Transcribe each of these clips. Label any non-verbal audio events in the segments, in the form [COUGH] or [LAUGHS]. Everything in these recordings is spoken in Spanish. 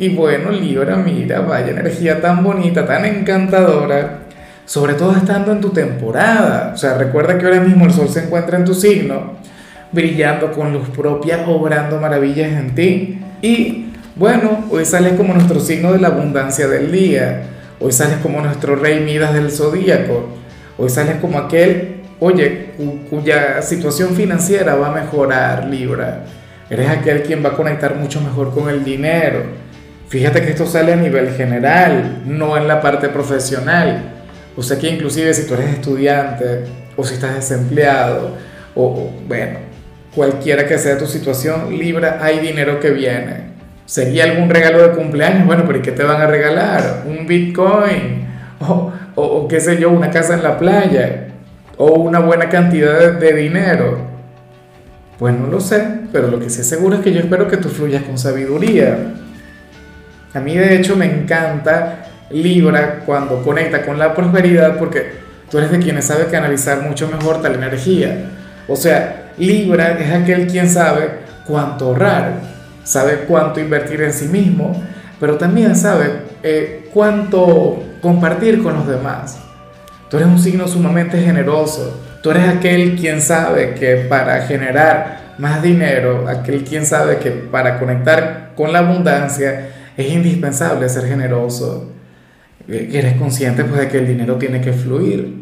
Y bueno, Libra, mira, vaya energía tan bonita, tan encantadora, sobre todo estando en tu temporada. O sea, recuerda que ahora mismo el sol se encuentra en tu signo, brillando con luz propia, obrando maravillas en ti. Y bueno, hoy sales como nuestro signo de la abundancia del día. Hoy sales como nuestro rey Midas del zodíaco. Hoy sales como aquel, oye, cuya situación financiera va a mejorar, Libra. Eres aquel quien va a conectar mucho mejor con el dinero Fíjate que esto sale a nivel general, no en la parte profesional. O sea que inclusive si tú eres estudiante o si estás desempleado o, bueno, cualquiera que sea tu situación, Libra, hay dinero que viene. ¿Sería algún regalo de cumpleaños? Bueno, pero ¿y qué te van a regalar? ¿Un Bitcoin? [LAUGHS] O, o, qué sé yo, una casa en la playa? ¿O una buena cantidad de, de dinero? Pues no lo sé, pero lo que sí seguro es que yo espero que tú fluyas con sabiduría a mí de hecho me encanta Libra cuando conecta con la prosperidad porque tú eres de quienes sabe canalizar mucho mejor tal energía. O sea, Libra es aquel quien sabe cuánto ahorrar, sabe cuánto invertir en sí mismo, pero también sabe eh, cuánto compartir con los demás. Tú eres un signo sumamente generoso. Tú eres aquel quien sabe que para generar más dinero, aquel quien sabe que para conectar con la abundancia, es indispensable ser generoso. Eres consciente pues, de que el dinero tiene que fluir.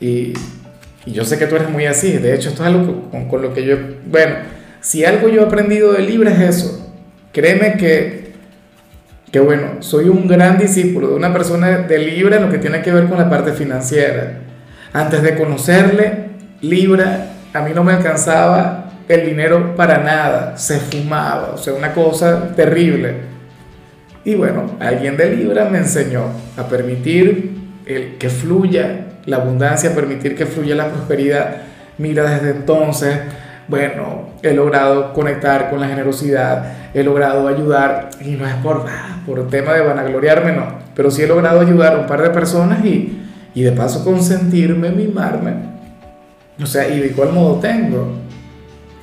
Y, y yo sé que tú eres muy así. De hecho, esto es algo con, con, lo que yo... Bueno, si algo yo he aprendido de Libra es eso. Créeme que, que, bueno, soy un gran discípulo de una persona de Libra en lo que tiene que ver con la parte financiera. Antes de conocerle, Libra, a mí no me alcanzaba el dinero para nada. Se fumaba. O sea, una cosa terrible. Y bueno, alguien de Libra me enseñó a permitir el, que fluya la abundancia, permitir que fluya la prosperidad. Mira, desde entonces, bueno, he logrado conectar con la generosidad, he logrado ayudar, y no es por, por tema de vanagloriarme, no, pero sí he logrado ayudar a un par de personas y, y de paso consentirme, mimarme. O sea, y de igual modo tengo.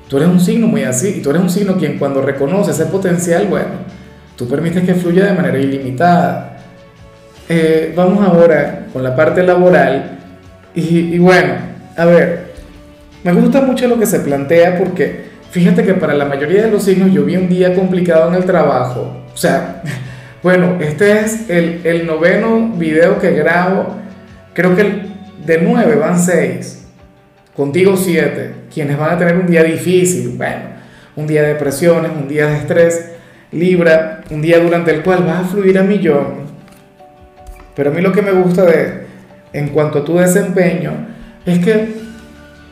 Tú eres un signo muy así, y tú eres un signo quien cuando reconoce ese potencial, bueno, Tú permites que fluya de manera ilimitada. Eh, vamos ahora con la parte laboral. Y, bueno, a ver, me gusta mucho lo que se plantea porque fíjate que para la mayoría de los signos yo vi un día complicado en el trabajo. O sea, [LAUGHS] bueno, este es el, noveno video que grabo. Creo que de nueve van seis. Contigo siete. Quienes van a tener un día difícil. Bueno, un día de presiones, un día de estrés. Libra, un día durante el cual vas a fluir a millón. Pero a mí lo que me gusta de, en cuanto a tu desempeño, es que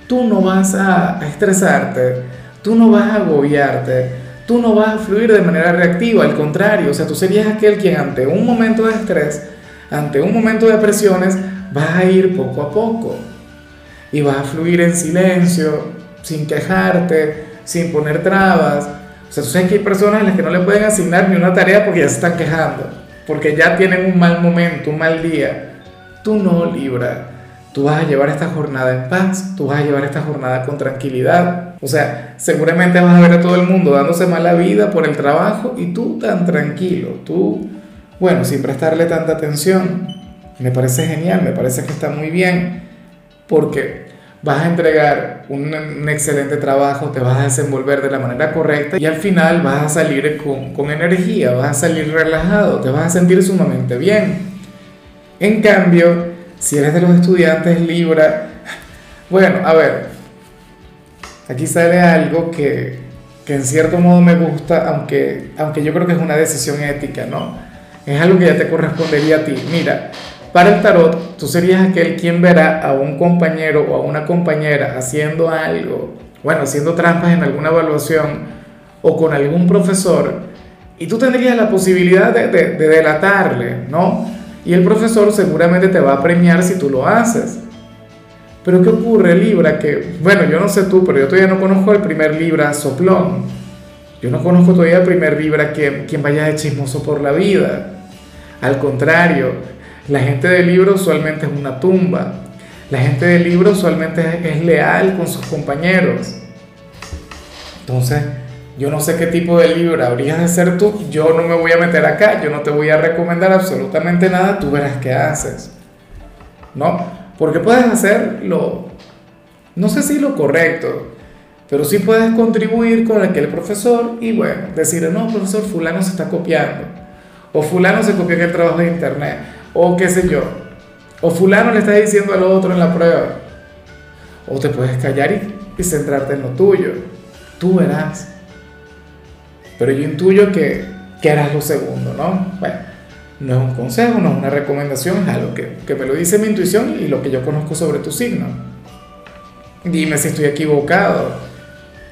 tú no vas a estresarte, tú no vas a agobiarte, tú no vas a fluir de manera reactiva, al contrario, o sea, tú serías aquel quien ante un momento de estrés, ante un momento de presiones, vas a ir poco a poco y vas a fluir en silencio, sin quejarte, sin poner trabas, o sea, tú sabes que hay personas a las que no le pueden asignar ni una tarea porque ya se están quejando, porque ya tienen un mal momento, un mal día. Tú no, Libra. Tú vas a llevar esta jornada en paz, tú vas a llevar esta jornada con tranquilidad. O sea, seguramente vas a ver a todo el mundo dándose mala vida por el trabajo y tú tan tranquilo, tú, bueno, sin prestarle tanta atención. Me parece genial, me parece que está muy bien, porque vas a entregar un, excelente trabajo, te vas a desenvolver de la manera correcta y al final vas a salir con, con, energía, vas a salir relajado, te vas a sentir sumamente bien. En cambio, si eres de los estudiantes Libra, bueno, a ver, aquí sale algo que, que en cierto modo me gusta, aunque, aunque yo creo que es una decisión ética, ¿no? Es algo que ya te correspondería a ti. Mira, para el tarot, tú serías aquel quien verá a un compañero o a una compañera haciendo algo, bueno, haciendo trampas en alguna evaluación o con algún profesor, y tú tendrías la posibilidad de, de, delatarle, ¿no? Y el profesor seguramente te va a premiar si tú lo haces. Pero ¿qué ocurre, Libra? Que, bueno, yo no sé tú, pero yo todavía no conozco el primer Libra soplón. Yo no conozco todavía el primer Libra quien, quien vaya de chismoso por la vida. Al contrario, la gente del libro usualmente es una tumba. La gente del libro usualmente es, leal con sus compañeros. Entonces, yo no sé qué tipo de libro habrías de ser tú. Yo no me voy a meter acá. Yo no te voy a recomendar absolutamente nada. Tú verás qué haces. ¿No? Porque puedes hacer lo, no sé si lo correcto, pero sí puedes contribuir con aquel profesor y bueno, decir, no, profesor, fulano se está copiando, o fulano se copió en el trabajo de internet, o qué sé yo, o fulano le está diciendo al otro en la prueba, o te puedes callar y, centrarte en lo tuyo, tú verás. Pero yo intuyo que, que harás lo segundo, ¿no? Bueno. No es un consejo, no es una recomendación, es algo que, que me lo dice mi intuición y lo que yo conozco sobre tu signo. Dime si estoy equivocado.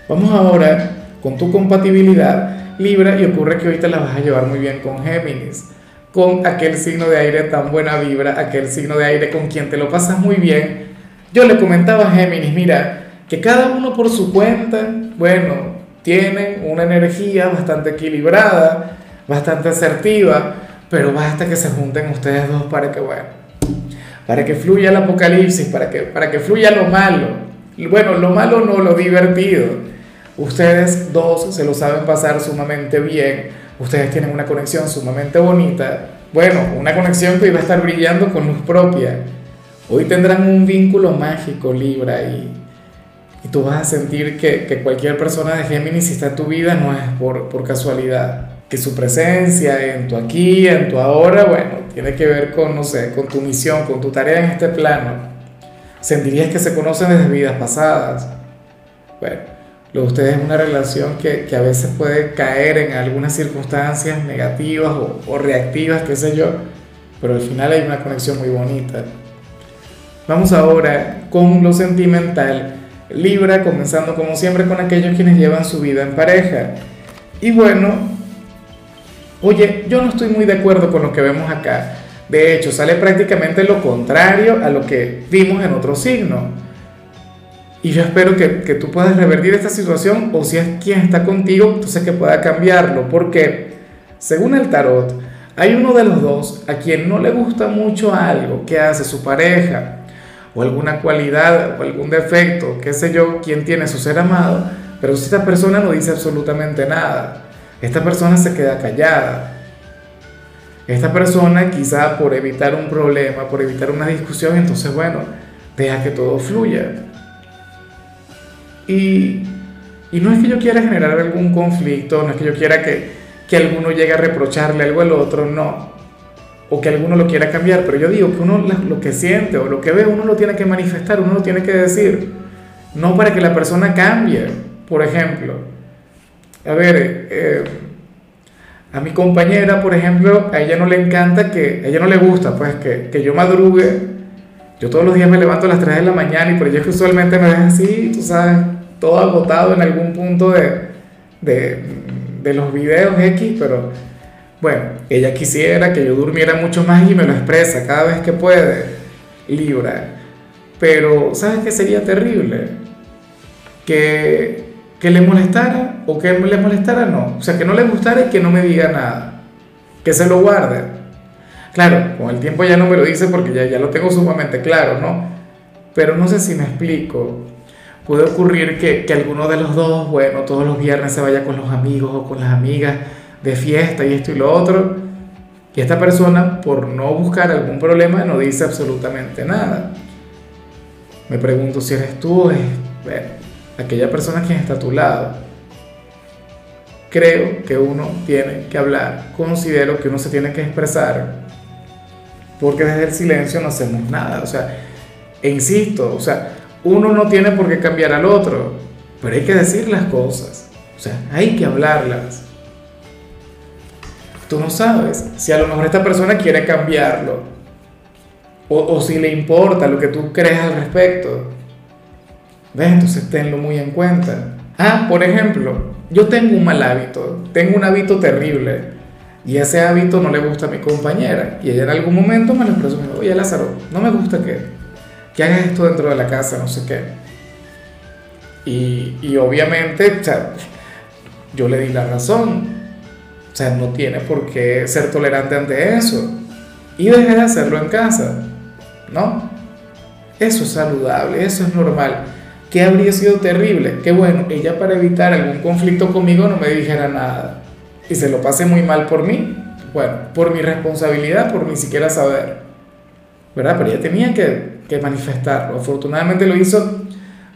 Vamos ahora con tu compatibilidad Libra y ocurre que ahorita la vas a llevar muy bien con Géminis, con aquel signo de aire tan buena vibra, aquel signo de aire con quien te lo pasas muy bien. Yo le comentaba a Géminis, mira, que cada uno por su cuenta, bueno, tienen una energía bastante equilibrada, bastante asertiva, pero basta que se junten ustedes dos para que, bueno, para que fluya el apocalipsis, para que, para que fluya lo malo. Bueno, lo malo no, lo divertido. Ustedes dos se lo saben pasar sumamente bien, ustedes tienen una conexión sumamente bonita. Bueno, una conexión que iba a estar brillando con luz propia. Hoy tendrán un vínculo mágico, Libra, y, y tú vas a sentir que, que cualquier persona de Géminis, si está en tu vida, no es por, por casualidad que su presencia en tu aquí, en tu ahora, bueno, tiene que ver con, no sé, con tu misión, con tu tarea en este plano. Sentirías que se conocen desde vidas pasadas. Bueno, lo de ustedes es una relación que, que, a veces puede caer en algunas circunstancias negativas o, o reactivas, qué sé yo, pero al final hay una conexión muy bonita. Vamos ahora con lo sentimental. Libra, comenzando como siempre con aquellos quienes llevan su vida en pareja. Y bueno, Oye, yo no estoy muy de acuerdo con lo que vemos acá. De hecho, sale prácticamente lo contrario a lo que vimos en otro signo. Y yo espero que, que, tú puedas revertir esta situación o si es quien está contigo, entonces que pueda cambiarlo. Porque según el tarot, hay uno de los dos a quien no le gusta mucho algo que hace su pareja o alguna cualidad o algún defecto, qué sé yo, quien tiene su ser amado, pero esta persona no dice absolutamente nada. Esta persona se queda callada. Esta persona quizá por evitar un problema, por evitar una discusión, entonces bueno, deja que todo fluya. Y, y no es que yo quiera generar algún conflicto, no es que yo quiera que, que alguno llegue a reprocharle algo al otro, no. O que alguno lo quiera cambiar, pero yo digo que uno lo que siente o lo que ve, uno lo tiene que manifestar, uno lo tiene que decir. No para que la persona cambie, por ejemplo a ver, eh, a mi compañera, por ejemplo, a ella no le encanta que, a ella no le gusta, pues, que, que yo madrugue. Yo todos los días me levanto a las 3 de la mañana y por ello es que usualmente me ves así, tú sabes, todo agotado en algún punto de, de, los videos X, pero bueno, ella quisiera que yo durmiera mucho más y me lo expresa cada vez que puede, Libra. Pero, ¿sabes qué sería terrible? Que que le molestara o que le molestara no. O sea, que no le gustara y que no me diga nada. Que se lo guarde. Claro, con el tiempo ya no me lo dice porque ya, ya lo tengo sumamente claro, ¿no? Pero no sé si me explico. Puede ocurrir que, que alguno de los dos, bueno, todos los viernes se vaya con los amigos o con las amigas de fiesta y esto y lo otro. Y esta persona, por no buscar algún problema, no dice absolutamente nada. Me pregunto si eres tú es... Aquella persona quien está a tu lado. Creo que uno tiene que hablar, considero que uno se tiene que expresar, porque desde el silencio no hacemos nada. O sea, e insisto, o sea, uno no tiene por qué cambiar al otro, pero hay que decir las cosas, o sea, hay que hablarlas. Tú no sabes si a lo mejor esta persona quiere cambiarlo o, si le importa lo que tú crees al respecto. ¿Ves? Entonces tenlo muy en cuenta. Ah, por ejemplo, yo tengo un mal hábito, tengo un hábito terrible. Y ese hábito no le gusta a mi compañera. Y ella en algún momento me lo expresó, oye Lázaro, no me gusta que, que hagas esto dentro de la casa, no sé qué. Y, y obviamente, yo le di la razón. O sea, no tiene por qué ser tolerante ante eso. Y dejé de hacerlo en casa, ¿no? Eso es saludable, eso es normal. ¿Qué habría sido terrible? Que bueno, ella para evitar algún conflicto conmigo no me dijera nada y se lo pase muy mal por mí, bueno, por mi responsabilidad, por ni siquiera saber, ¿verdad? Pero ella tenía que, que manifestarlo. Afortunadamente lo hizo.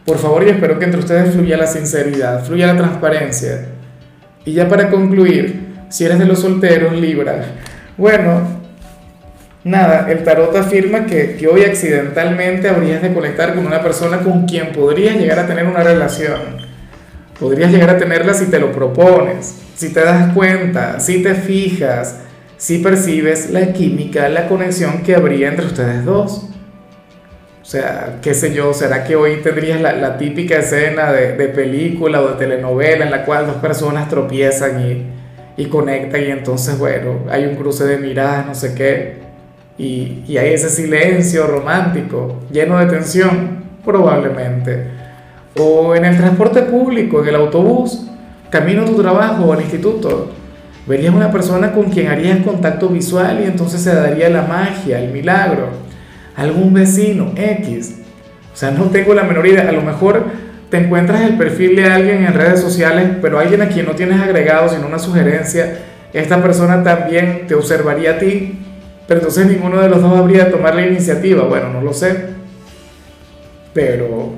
Por favor, y espero que entre ustedes fluya la sinceridad, fluya la transparencia. Y ya para concluir, si eres de los solteros, Libra, bueno, Nada, el tarot afirma que, que, hoy accidentalmente habrías de conectar con una persona con quien podrías llegar a tener una relación. Podrías llegar a tenerla si te lo propones, si te das cuenta, si te fijas, si percibes la química, la conexión que habría entre ustedes dos. O sea, qué sé yo, ¿será que hoy tendrías la, típica escena de, de, película o de telenovela en la cual dos personas tropiezan y, y conectan y entonces, bueno, hay un cruce de miradas, no sé qué? y, y hay ese silencio romántico, lleno de tensión, probablemente. O en el transporte público, en el autobús, camino a tu trabajo o al instituto, verías una persona con quien harías contacto visual y entonces se daría la magia, el milagro. Algún vecino, X. O sea, no tengo la menor idea. A lo mejor te encuentras el perfil de alguien en redes sociales, pero alguien a quien no tienes agregado, sino una sugerencia. Esta persona también te observaría a ti pero entonces ninguno de los dos habría de tomar la iniciativa. Bueno, no lo sé. Pero,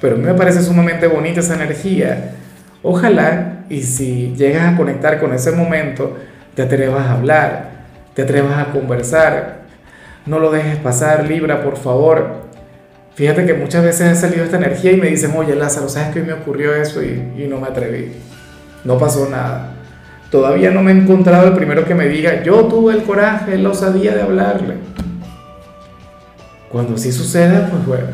pero a mí me parece sumamente bonita esa energía. Ojalá y si llegas a conectar con ese momento, te atrevas a hablar, te atrevas a conversar. No lo dejes pasar, Libra, por favor. Fíjate que muchas veces ha salido esta energía y me dicen, oye Lázaro, ¿sabes que hoy me ocurrió eso y, y no me atreví? No pasó nada. Todavía no me he encontrado el primero que me diga, yo tuve el coraje, la osadía de hablarle. Cuando así suceda, pues bueno,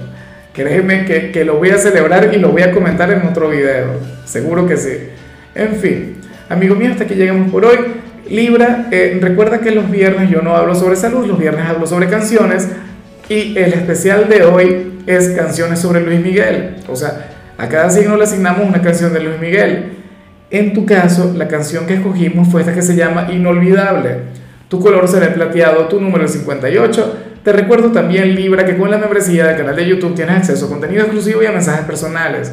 créeme que, que, lo voy a celebrar y lo voy a comentar en otro video. Seguro que sí. En fin, amigo mío, hasta aquí llegamos por hoy. Libra, eh, recuerda que los viernes yo no hablo sobre salud, los viernes hablo sobre canciones y el especial de hoy es canciones sobre Luis Miguel. O sea, a cada signo le asignamos una canción de Luis Miguel. En tu caso, la canción que escogimos fue esta que se llama Inolvidable. Tu color será el plateado, tu número es 58. Te recuerdo también, Libra, que con la membresía del canal de YouTube tienes acceso a contenido exclusivo y a mensajes personales.